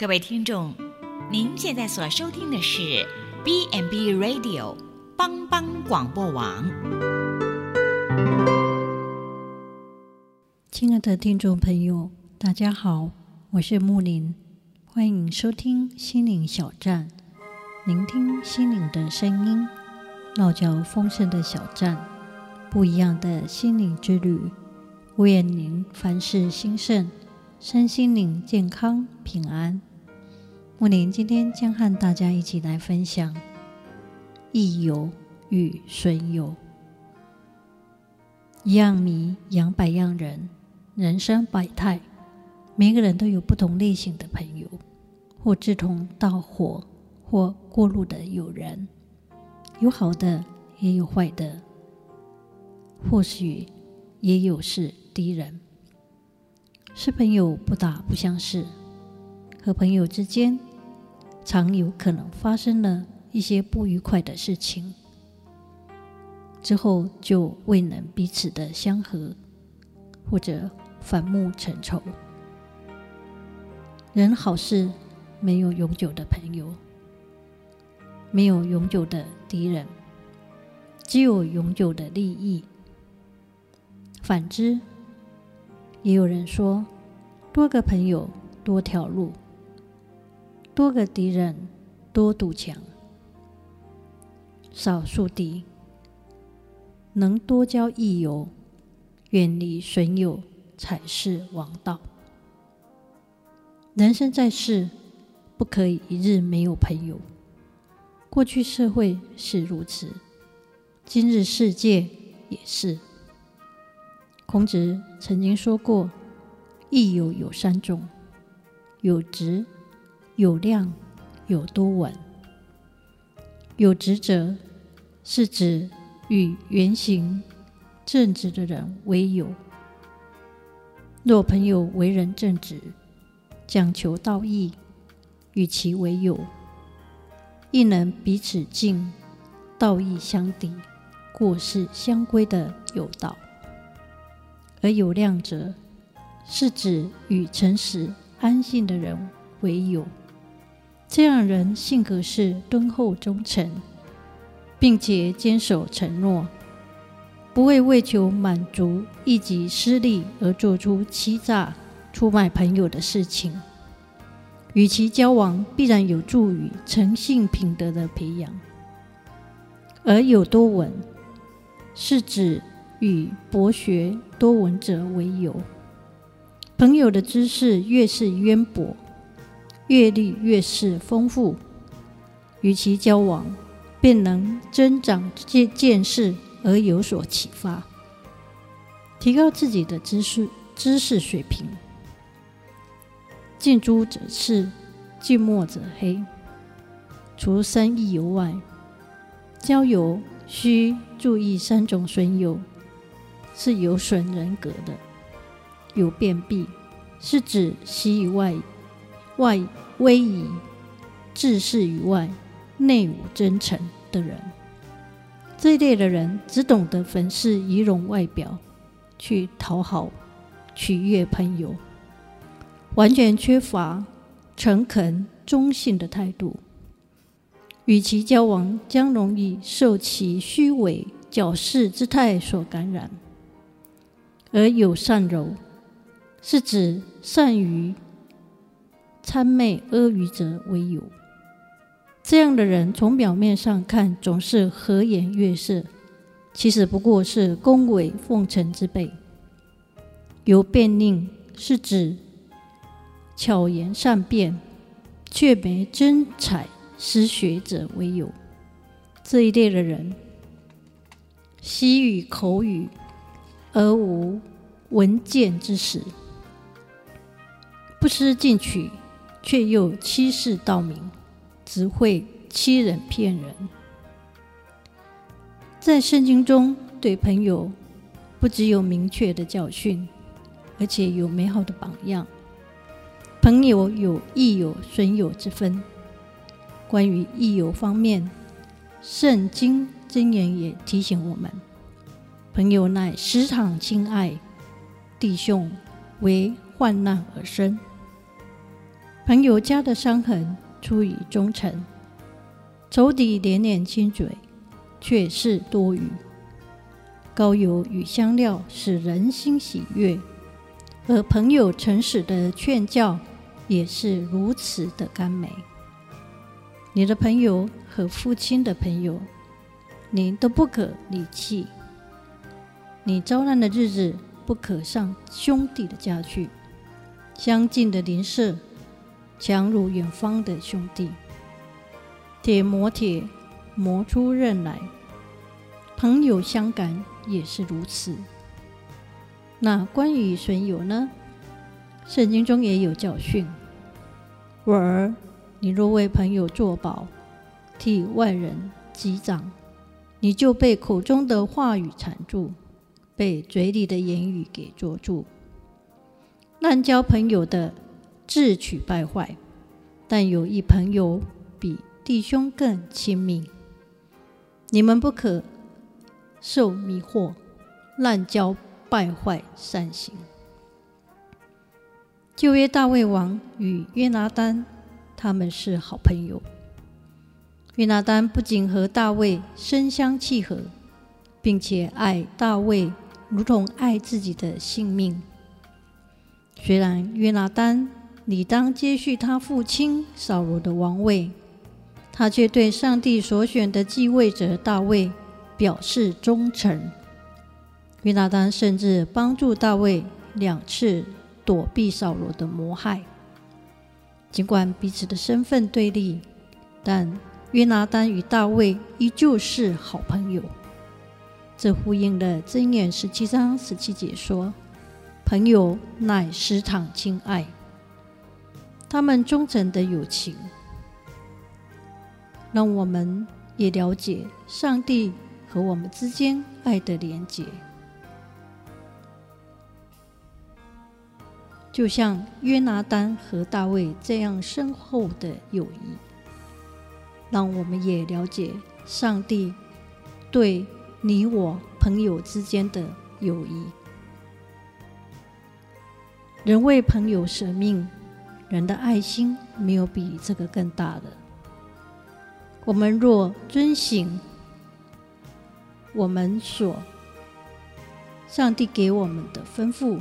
各位听众，您现在所收听的是 B n B Radio 帮帮广播网。亲爱的听众朋友，大家好，我是木林，欢迎收听心灵小站，聆听心灵的声音，落脚丰盛的小站，不一样的心灵之旅。愿您凡事兴盛，身心灵健康平安。木林今天将和大家一起来分享益友与损友。一样米养百样人，人生百态，每个人都有不同类型的朋友，或志同道合，或过路的友人，有好的，也有坏的，或许也有是敌人。是朋友不打不相识，和朋友之间，常有可能发生了一些不愉快的事情，之后就未能彼此的相合，或者反目成仇。人好事没有永久的朋友，没有永久的敌人，只有永久的利益。反之，也有人说，多个朋友多条路。多个敌人，多堵墙；少树敌，能多交益友，远离损友，才是王道。人生在世，不可以一日没有朋友。过去社会是如此，今日世界也是。孔子曾经说过：“益友有三种，有直。”有量，有多稳。有直者，是指与言行正直的人为友。若朋友为人正直，讲求道义，与其为友，亦能彼此敬，道义相抵，过失相归的有道。而有量者，是指与诚实安信的人为友。这样人性格是敦厚忠诚，并且坚守承诺，不会为求满足一己私利而做出欺诈、出卖朋友的事情。与其交往，必然有助于诚信品德的培养。而有多闻，是指与博学多闻者为友。朋友的知识越是渊博。阅历越是丰富，与其交往，便能增长见见识而有所启发，提高自己的知识知识水平。近朱者赤，近墨者黑。除三益友外，交友需注意三种损友，是有损人格的。有便秘，是指习以外。外威仪，志士于外，内无真诚的人，这一类的人只懂得粉饰仪容外表，去讨好、取悦朋友，完全缺乏诚恳、忠信的态度。与其交往，将容易受其虚伪、矫饰之态所感染。而有善柔，是指善于。谄媚阿谀者为友，这样的人从表面上看总是和颜悦色，其实不过是恭维奉承之辈。有辩佞，是指巧言善辩却没真才实学者为友。这一类的人，习语口语而无文见之实，不思进取。却又欺世盗名，只会欺人骗人。在圣经中，对朋友不只有明确的教训，而且有美好的榜样。朋友有益友、损友之分。关于益友方面，圣经箴言也提醒我们：朋友乃时常亲爱，弟兄为患难而生。朋友家的伤痕出于忠诚，仇敌连连亲嘴，却是多余。高油与香料使人心喜悦，而朋友诚实的劝教也是如此的甘美。你的朋友和父亲的朋友，你都不可离弃。你遭难的日子，不可上兄弟的家去。相近的邻舍，强如远方的兄弟。铁磨铁，磨出刃来。朋友相感也是如此。那关于损友呢？圣经中也有教训：我儿，你若为朋友作保，替外人击掌，你就被口中的话语缠住，被嘴里的言语给捉住。滥交朋友的，自取败坏；但有一朋友比弟兄更亲密。你们不可受迷惑，滥交败坏善行。旧约大卫王与约拿单，他们是好朋友。约拿单不仅和大卫身相契合，并且爱大卫如同爱自己的性命。虽然约拿单理当接续他父亲扫罗的王位，他却对上帝所选的继位者大卫表示忠诚。约拿单甚至帮助大卫两次躲避扫罗的谋害。尽管彼此的身份对立，但约拿单与大卫依旧是好朋友。这呼应了箴言十七章十七节说。朋友乃私藏亲爱，他们忠诚的友情，让我们也了解上帝和我们之间爱的连结，就像约拿单和大卫这样深厚的友谊，让我们也了解上帝对你我朋友之间的友谊。人为朋友舍命，人的爱心没有比这个更大的。我们若遵行我们所上帝给我们的吩咐，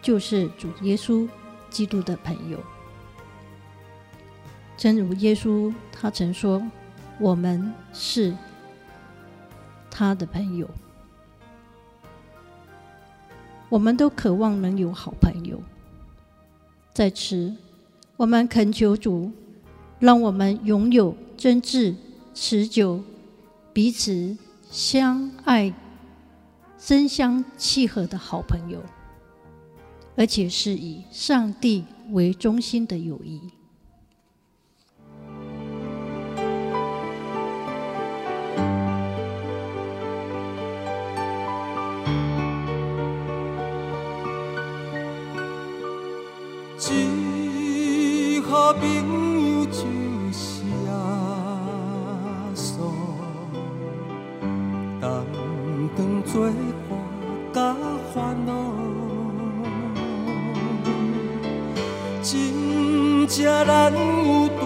就是主耶稣基督的朋友。正如耶稣他曾说：“我们是他的朋友。”我们都渴望能有好朋友，在此，我们恳求主，让我们拥有真挚、持久、彼此相爱、身相契合的好朋友，而且是以上帝为中心的友谊。朋友就是耶稣，同当做伴甲烦恼，真正难有大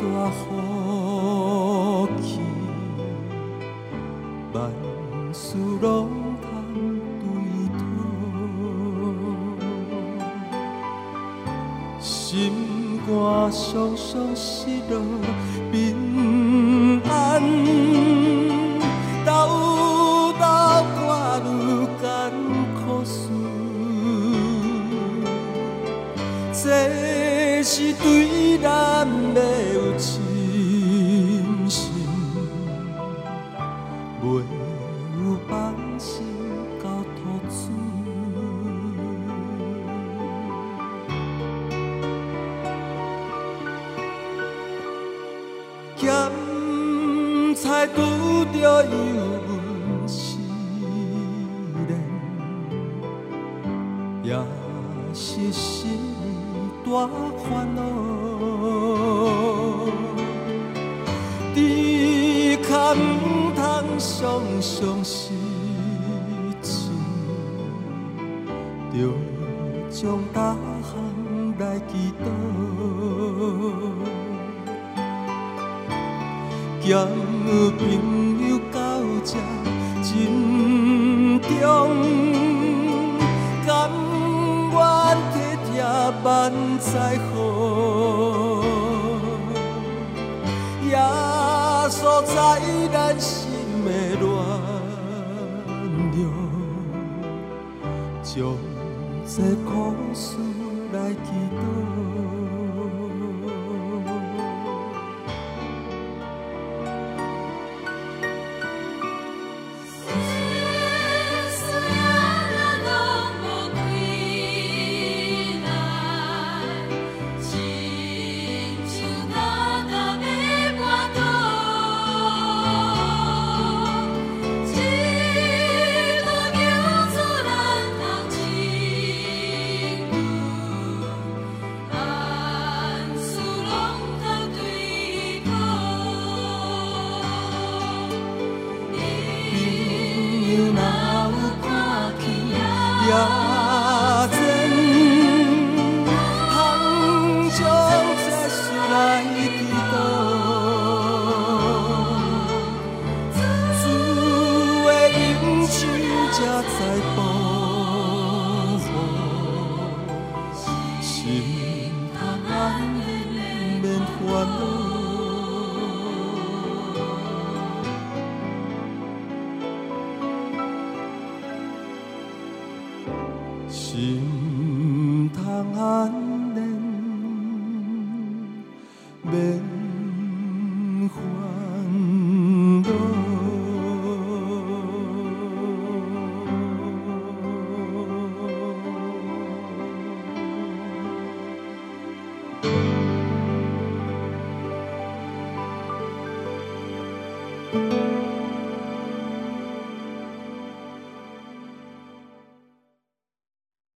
大好我常常失咸菜拄着油温试炼，也是心里大烦恼。只可唔通常常失志，着将大项来祈祷。兼朋友到这珍重，甘愿体贴万载好，耶稣在咱心的暖融，将这苦事来祈祷。